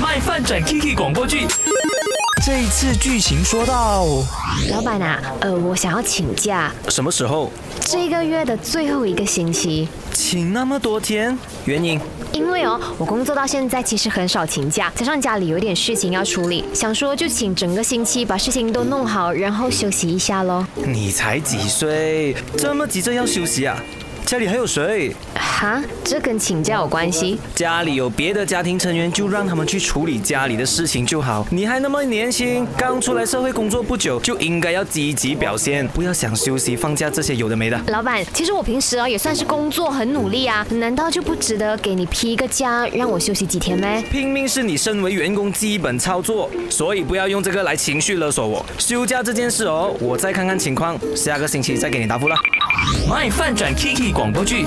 卖饭转 Kiki 广播剧。这一次剧情说到老板啊，呃，我想要请假，什么时候？这个月的最后一个星期。请那么多天，原因？因为哦，我工作到现在其实很少请假，加上家里有点事情要处理，想说就请整个星期把事情都弄好，然后休息一下咯。你才几岁，这么急着要休息啊？家里还有谁？哈，这跟请假有关系？家里有别的家庭成员，就让他们去处理家里的事情就好。你还那么年轻，刚出来社会工作不久，就应该要积极表现，不要想休息放假这些有的没的。老板，其实我平时啊也算是工作很努力啊，难道就不值得给你批一个假，让我休息几天吗？拼命是你身为员工基本操作，所以不要用这个来情绪勒索我。休假这件事哦，我再看看情况，下个星期再给你答复了。卖饭转 Kiki 广播剧，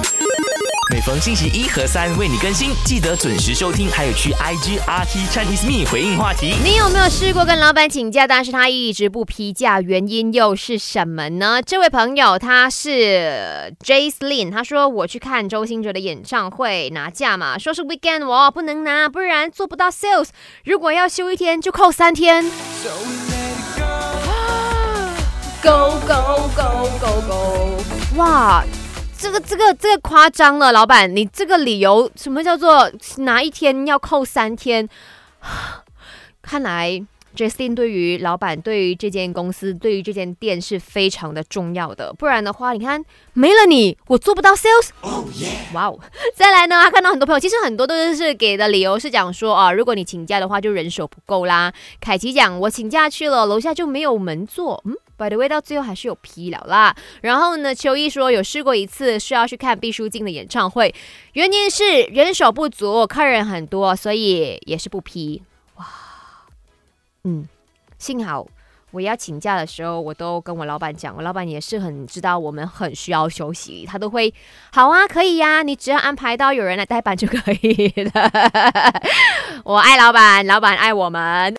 每逢星期一和三为你更新，记得准时收听，还有去 IG RT Chinese Me 回应话题。你有没有试过跟老板请假，但是他一直不批假，原因又是什么呢？这位朋友他是 Jace Lin，他说我去看周星哲的演唱会拿假嘛，说是 weekend 我不能拿，不然做不到 sales。如果要休一天就扣三天。Go go go go go！哇，这个这个这个夸张了，老板，你这个理由什么叫做哪一天要扣三天？看来 Justin 对于老板、对于这间公司、对于这间店是非常的重要的，不然的话，你看没了你，我做不到 sales。哇哦！再来呢，他看到很多朋友，其实很多都是给的理由是讲说啊，如果你请假的话，就人手不够啦。凯奇讲我请假去了，楼下就没有门坐，嗯。By the way，到最后还是有批了啦。然后呢，秋意说有试过一次，是要去看毕书尽的演唱会，原因是人手不足，客人很多，所以也是不批。哇，嗯，幸好我要请假的时候，我都跟我老板讲，我老板也是很知道我们很需要休息，他都会好啊，可以呀，你只要安排到有人来代班就可以了。我爱老板，老板爱我们。